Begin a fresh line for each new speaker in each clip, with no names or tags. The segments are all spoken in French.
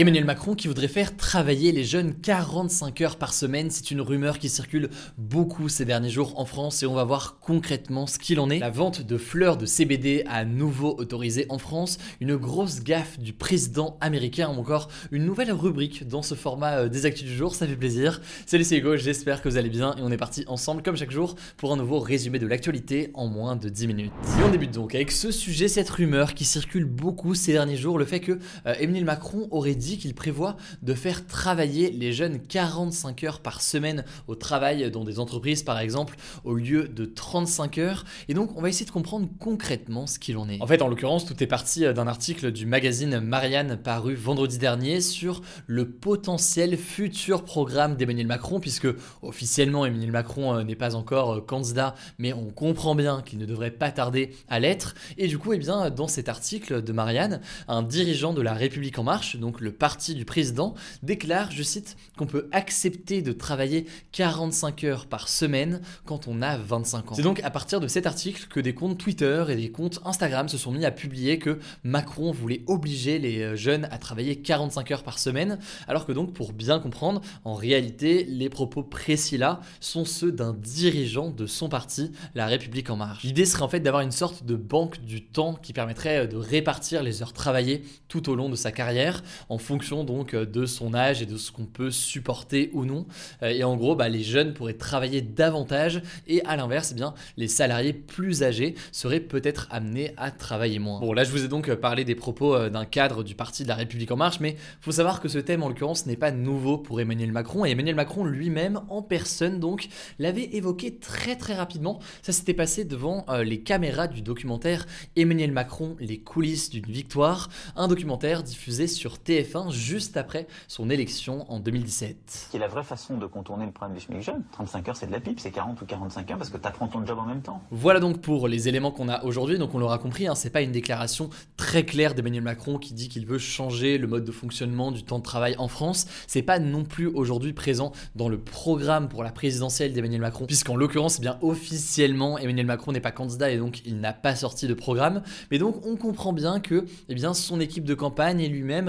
Emmanuel Macron qui voudrait faire travailler les jeunes 45 heures par semaine, c'est une rumeur qui circule beaucoup ces derniers jours en France et on va voir concrètement ce qu'il en est. La vente de fleurs de CBD à nouveau autorisée en France, une grosse gaffe du président américain ou encore une nouvelle rubrique dans ce format euh, des actus du jour, ça fait plaisir. Salut c'est Hugo, j'espère que vous allez bien et on est parti ensemble comme chaque jour pour un nouveau résumé de l'actualité en moins de 10 minutes. Et on débute donc avec ce sujet, cette rumeur qui circule beaucoup ces derniers jours, le fait que euh, Emmanuel Macron aurait dit qu'il prévoit de faire travailler les jeunes 45 heures par semaine au travail dans des entreprises par exemple au lieu de 35 heures et donc on va essayer de comprendre concrètement ce qu'il en est. En fait en l'occurrence tout est parti d'un article du magazine Marianne paru vendredi dernier sur le potentiel futur programme d'Emmanuel Macron puisque officiellement Emmanuel Macron euh, n'est pas encore euh, candidat mais on comprend bien qu'il ne devrait pas tarder à l'être et du coup eh bien dans cet article de Marianne un dirigeant de la République en marche donc le parti du président, déclare, je cite, qu'on peut accepter de travailler 45 heures par semaine quand on a 25 ans. C'est donc à partir de cet article que des comptes Twitter et des comptes Instagram se sont mis à publier que Macron voulait obliger les euh, jeunes à travailler 45 heures par semaine, alors que donc pour bien comprendre, en réalité, les propos précis là sont ceux d'un dirigeant de son parti, La République en marche. L'idée serait en fait d'avoir une sorte de banque du temps qui permettrait de répartir les heures travaillées tout au long de sa carrière fonction donc euh, de son âge et de ce qu'on peut supporter ou non. Euh, et en gros, bah, les jeunes pourraient travailler davantage et à l'inverse, eh bien, les salariés plus âgés seraient peut-être amenés à travailler moins. Bon, là, je vous ai donc euh, parlé des propos d'un cadre du Parti de la République en marche, mais faut savoir que ce thème, en l'occurrence, n'est pas nouveau pour Emmanuel Macron. Et Emmanuel Macron lui-même, en personne, donc, l'avait évoqué très très rapidement. Ça s'était passé devant les caméras du documentaire Emmanuel Macron, les coulisses d'une victoire, un documentaire diffusé sur TF1 juste après son élection en 2017.
Qui est la vraie façon de contourner le problème du SMIC jeune. 35 heures, c'est de la pipe, c'est 40 ou 45 heures parce que tu apprends ton job en même temps.
Voilà donc pour les éléments qu'on a aujourd'hui. Donc on l'aura compris, hein, c'est pas une déclaration très claire d'Emmanuel Macron qui dit qu'il veut changer le mode de fonctionnement du temps de travail en France. C'est pas non plus aujourd'hui présent dans le programme pour la présidentielle d'Emmanuel Macron, puisqu'en l'occurrence, eh bien officiellement, Emmanuel Macron n'est pas candidat et donc il n'a pas sorti de programme. Mais donc on comprend bien que eh bien, son équipe de campagne et lui-même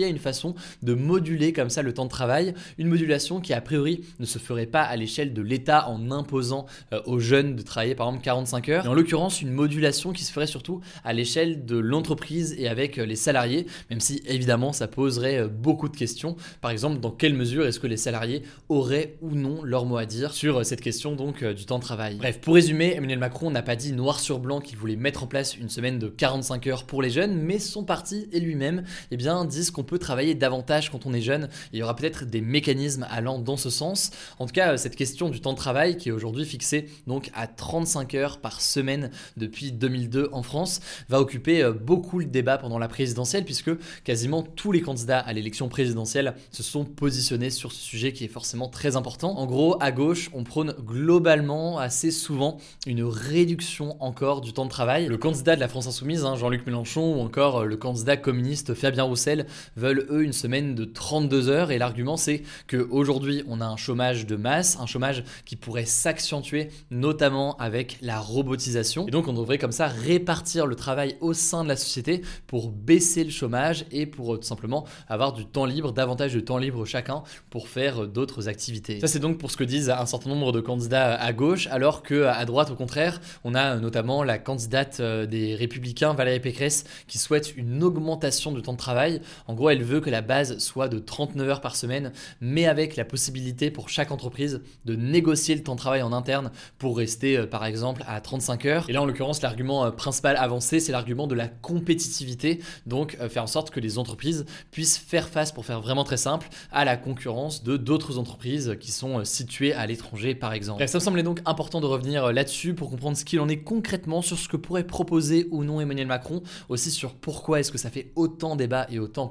à une façon de moduler comme ça le temps de travail, une modulation qui a priori ne se ferait pas à l'échelle de l'État en imposant euh, aux jeunes de travailler par exemple 45 heures, mais en l'occurrence une modulation qui se ferait surtout à l'échelle de l'entreprise et avec euh, les salariés, même si évidemment ça poserait euh, beaucoup de questions. Par exemple, dans quelle mesure est-ce que les salariés auraient ou non leur mot à dire sur cette question donc du temps de travail? Bref, pour résumer, Emmanuel Macron n'a pas dit noir sur blanc qu'il voulait mettre en place une semaine de 45 heures pour les jeunes, mais son parti et lui-même eh disent qu'on peut travailler davantage quand on est jeune. Il y aura peut-être des mécanismes allant dans ce sens. En tout cas, cette question du temps de travail qui est aujourd'hui fixée donc à 35 heures par semaine depuis 2002 en France va occuper euh, beaucoup le débat pendant la présidentielle puisque quasiment tous les candidats à l'élection présidentielle se sont positionnés sur ce sujet qui est forcément très important. En gros, à gauche, on prône globalement assez souvent une réduction encore du temps de travail. Le candidat de la France Insoumise, hein, Jean-Luc Mélenchon, ou encore euh, le candidat communiste Fabien Roussel veulent eux une semaine de 32 heures et l'argument c'est qu'aujourd'hui on a un chômage de masse, un chômage qui pourrait s'accentuer notamment avec la robotisation et donc on devrait comme ça répartir le travail au sein de la société pour baisser le chômage et pour euh, tout simplement avoir du temps libre, davantage de temps libre chacun pour faire euh, d'autres activités. Ça c'est donc pour ce que disent un certain nombre de candidats à gauche alors que à droite au contraire on a notamment la candidate euh, des républicains Valérie Pécresse qui souhaite une augmentation du temps de travail. En gros elle veut que la base soit de 39 heures par semaine, mais avec la possibilité pour chaque entreprise de négocier le temps de travail en interne pour rester euh, par exemple à 35 heures. Et là, en l'occurrence, l'argument euh, principal avancé, c'est l'argument de la compétitivité. Donc, euh, faire en sorte que les entreprises puissent faire face, pour faire vraiment très simple, à la concurrence de d'autres entreprises qui sont situées à l'étranger, par exemple. ça me semblait donc important de revenir là-dessus pour comprendre ce qu'il en est concrètement sur ce que pourrait proposer ou non Emmanuel Macron, aussi sur pourquoi est-ce que ça fait autant débat et autant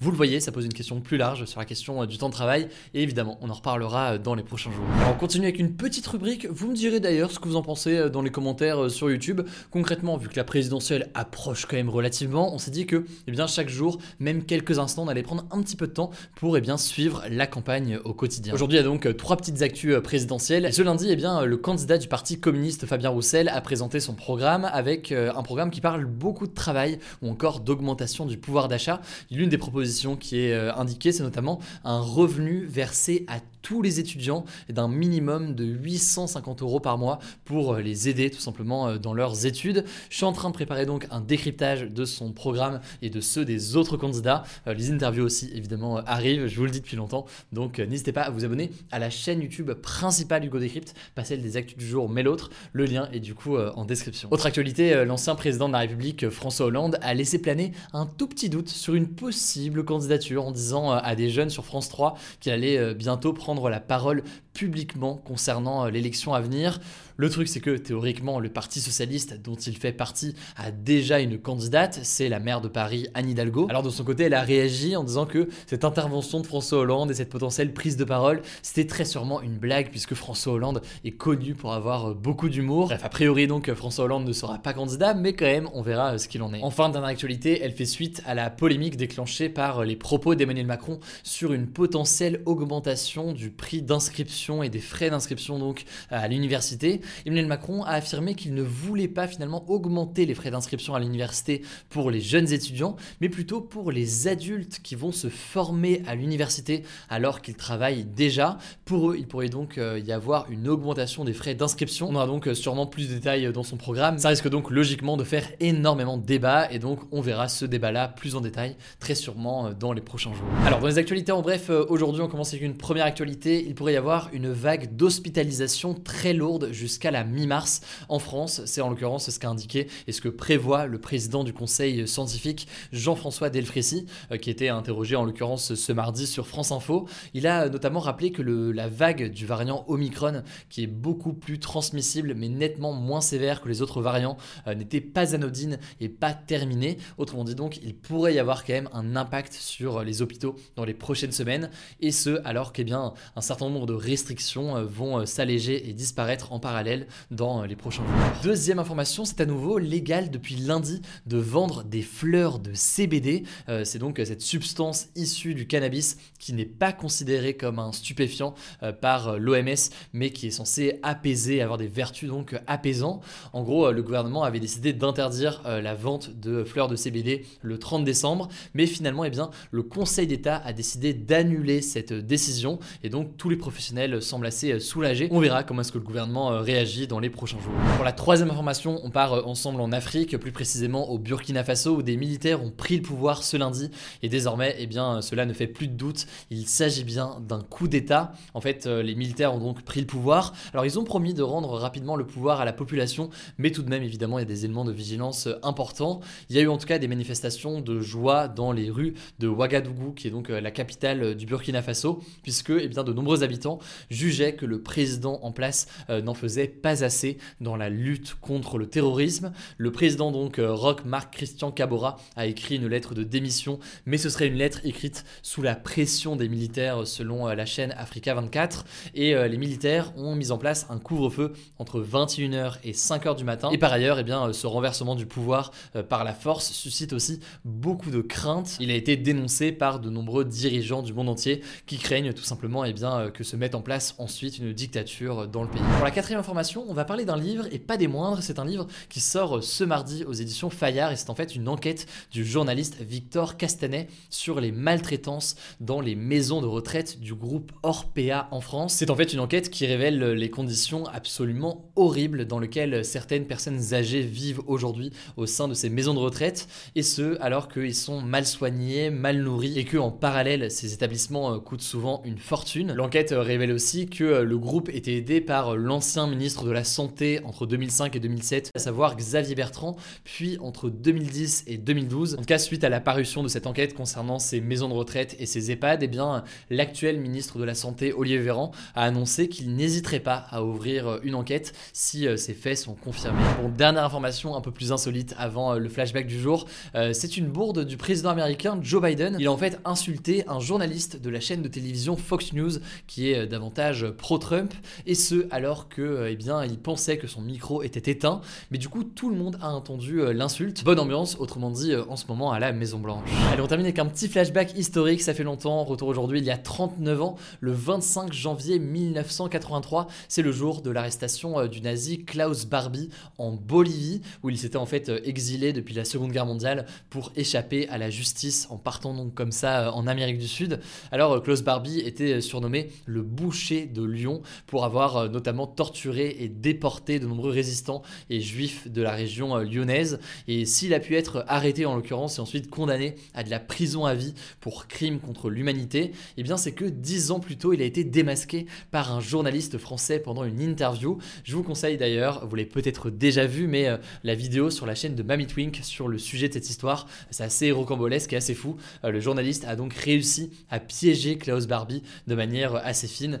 Vous le voyez, ça pose une question plus large sur la question du temps de travail et évidemment, on en reparlera dans les prochains jours. On continue avec une petite rubrique. Vous me direz d'ailleurs ce que vous en pensez dans les commentaires sur YouTube. Concrètement, vu que la présidentielle approche quand même relativement, on s'est dit que eh bien, chaque jour, même quelques instants, on allait prendre un petit peu de temps pour eh bien, suivre la campagne au quotidien. Aujourd'hui, il y a donc trois petites actus présidentielles. Ce lundi, eh bien, le candidat du Parti communiste Fabien Roussel a présenté son programme avec un programme qui parle beaucoup de travail ou encore d'augmentation du pouvoir d'achat. L'une des propositions qui est indiquée, c'est notamment un revenu versé à tous les étudiants d'un minimum de 850 euros par mois pour euh, les aider tout simplement euh, dans leurs études. Je suis en train de préparer donc un décryptage de son programme et de ceux des autres candidats. Euh, les interviews aussi évidemment arrivent, je vous le dis depuis longtemps, donc n'hésitez pas à vous abonner à la chaîne YouTube principale Hugo Décrypte, pas celle des actus du jour mais l'autre. Le lien est du coup en description. Autre actualité, l'ancien président de la République François Hollande a laissé planer un tout petit doute sur une possible candidature en disant à des jeunes sur France 3 qu'il allait bientôt prendre la parole publiquement concernant euh, l'élection à venir. Le truc, c'est que théoriquement, le Parti socialiste dont il fait partie a déjà une candidate, c'est la maire de Paris, Anne Hidalgo. Alors de son côté, elle a réagi en disant que cette intervention de François Hollande et cette potentielle prise de parole, c'était très sûrement une blague puisque François Hollande est connu pour avoir euh, beaucoup d'humour. Bref, a priori donc François Hollande ne sera pas candidat, mais quand même, on verra euh, ce qu'il en est. Enfin, dernière actualité, elle fait suite à la polémique déclenchée par les propos d'Emmanuel Macron sur une potentielle augmentation du prix d'inscription et des frais d'inscription donc à l'université. Emmanuel Macron a affirmé qu'il ne voulait pas finalement augmenter les frais d'inscription à l'université pour les jeunes étudiants, mais plutôt pour les adultes qui vont se former à l'université alors qu'ils travaillent déjà. Pour eux, il pourrait donc euh, y avoir une augmentation des frais d'inscription. On aura donc euh, sûrement plus de détails dans son programme. Ça risque donc logiquement de faire énormément de débats et donc on verra ce débat-là plus en détail très sûrement euh, dans les prochains jours. Alors dans les actualités en bref, aujourd'hui on commence avec une première actualité. Il pourrait y avoir une vague d'hospitalisation très lourde jusqu'à la mi-mars en France. C'est en l'occurrence ce qu'a indiqué et ce que prévoit le président du conseil scientifique Jean-François Delfrécy, euh, qui était interrogé en l'occurrence ce mardi sur France Info. Il a notamment rappelé que la vague du variant Omicron, qui est beaucoup plus transmissible mais nettement moins sévère que les autres variants, euh, n'était pas anodine et pas terminée. Autrement dit donc, il pourrait y avoir quand même un impact sur les hôpitaux dans les prochaines semaines, et ce alors qu'un certain nombre de restrictions euh, vont s'alléger et disparaître en parallèle dans les prochains jours. Deuxième information, c'est à nouveau légal depuis lundi de vendre des fleurs de CBD. Euh, c'est donc cette substance issue du cannabis qui n'est pas considérée comme un stupéfiant euh, par l'OMS, mais qui est censé apaiser, avoir des vertus donc apaisantes. En gros, euh, le gouvernement avait décidé d'interdire la vente de fleurs de CBD le 30 décembre, mais finalement, eh bien, le Conseil d'État a décidé d'annuler cette décision et donc tous les professionnels semblent assez soulagés. On verra comment est-ce que le gouvernement réagit dans les prochains jours. Pour la troisième information, on part euh, ensemble en Afrique, plus précisément au Burkina Faso, où des militaires ont pris le pouvoir ce lundi. Et désormais, eh bien, cela ne fait plus de doute. Il s'agit bien d'un coup d'État. En fait, euh, les militaires ont donc pris le pouvoir. Alors, ils ont promis de rendre rapidement le pouvoir à la population, mais tout de même, évidemment, il y a des éléments de vigilance euh, importants. Il y a eu en tout cas des manifestations de joie dans les rues de Ouagadougou, qui est donc la capitale du Burkina Faso, puisque eh bien, de nombreux habitants jugeaient que le président en place n'en faisait pas assez dans la lutte contre le terrorisme. Le président donc euh, Marc Christian Cabora a écrit une lettre de démission, mais ce serait une lettre écrite sous la pression des militaires selon euh, la chaîne Africa 24 et euh, les militaires ont mis en place un couvre-feu entre 21h et 5h du matin. Et par ailleurs, eh bien, ce renversement du pouvoir par la force suscite aussi beaucoup de craintes. Il a été dénoncé par de nombreux dirigeants du monde entier qui craignent tout simplement eh bien, que se mette en place place ensuite une dictature dans le pays. Pour la quatrième information, on va parler d'un livre et pas des moindres. C'est un livre qui sort ce mardi aux éditions Fayard et c'est en fait une enquête du journaliste Victor Castanet sur les maltraitances dans les maisons de retraite du groupe Orpea en France. C'est en fait une enquête qui révèle les conditions absolument horribles dans lesquelles certaines personnes âgées vivent aujourd'hui au sein de ces maisons de retraite et ce alors qu'ils sont mal soignés, mal nourris et que en parallèle ces établissements euh, coûtent souvent une fortune. L'enquête euh, révèle aussi que euh, le groupe était aidé par l'ancien ministre de la Santé entre 2005 et 2007, à savoir Xavier Bertrand, puis entre 2010 et 2012. En tout cas, suite à la parution de cette enquête concernant ces maisons de retraite et ces EHPAD, eh bien l'actuel ministre de la Santé, Olivier Véran, a annoncé qu'il n'hésiterait pas à ouvrir une enquête si ces faits sont confirmés. Bon, dernière information un peu plus insolite avant le flashback du jour, c'est une bourde du président américain Joe Biden. Il a en fait insulté un journaliste de la chaîne de télévision Fox News qui est euh, pro-Trump et ce alors que euh, eh bien il pensait que son micro était éteint mais du coup tout le monde a entendu euh, l'insulte. Bonne ambiance autrement dit en ce moment à la Maison Blanche. Allez on termine avec un petit flashback historique, ça fait longtemps, retour aujourd'hui il y a 39 ans, le 25 janvier 1983, c'est le jour de l'arrestation du nazi Klaus Barbie en Bolivie où il s'était en fait exilé depuis la Seconde Guerre mondiale pour échapper à la justice en partant donc comme ça en Amérique du Sud. Alors euh, Klaus Barbie était euh, surnommé le de Lyon pour avoir euh, notamment torturé et déporté de nombreux résistants et juifs de la région lyonnaise. Et s'il a pu être arrêté en l'occurrence et ensuite condamné à de la prison à vie pour crime contre l'humanité, eh bien c'est que dix ans plus tôt il a été démasqué par un journaliste français pendant une interview. Je vous conseille d'ailleurs, vous l'avez peut-être déjà vu, mais la vidéo sur la chaîne de Mamie Twink sur le sujet de cette histoire, c'est assez rocambolesque et assez fou. le journaliste a donc réussi à piéger Klaus Barbie de manière assez fine.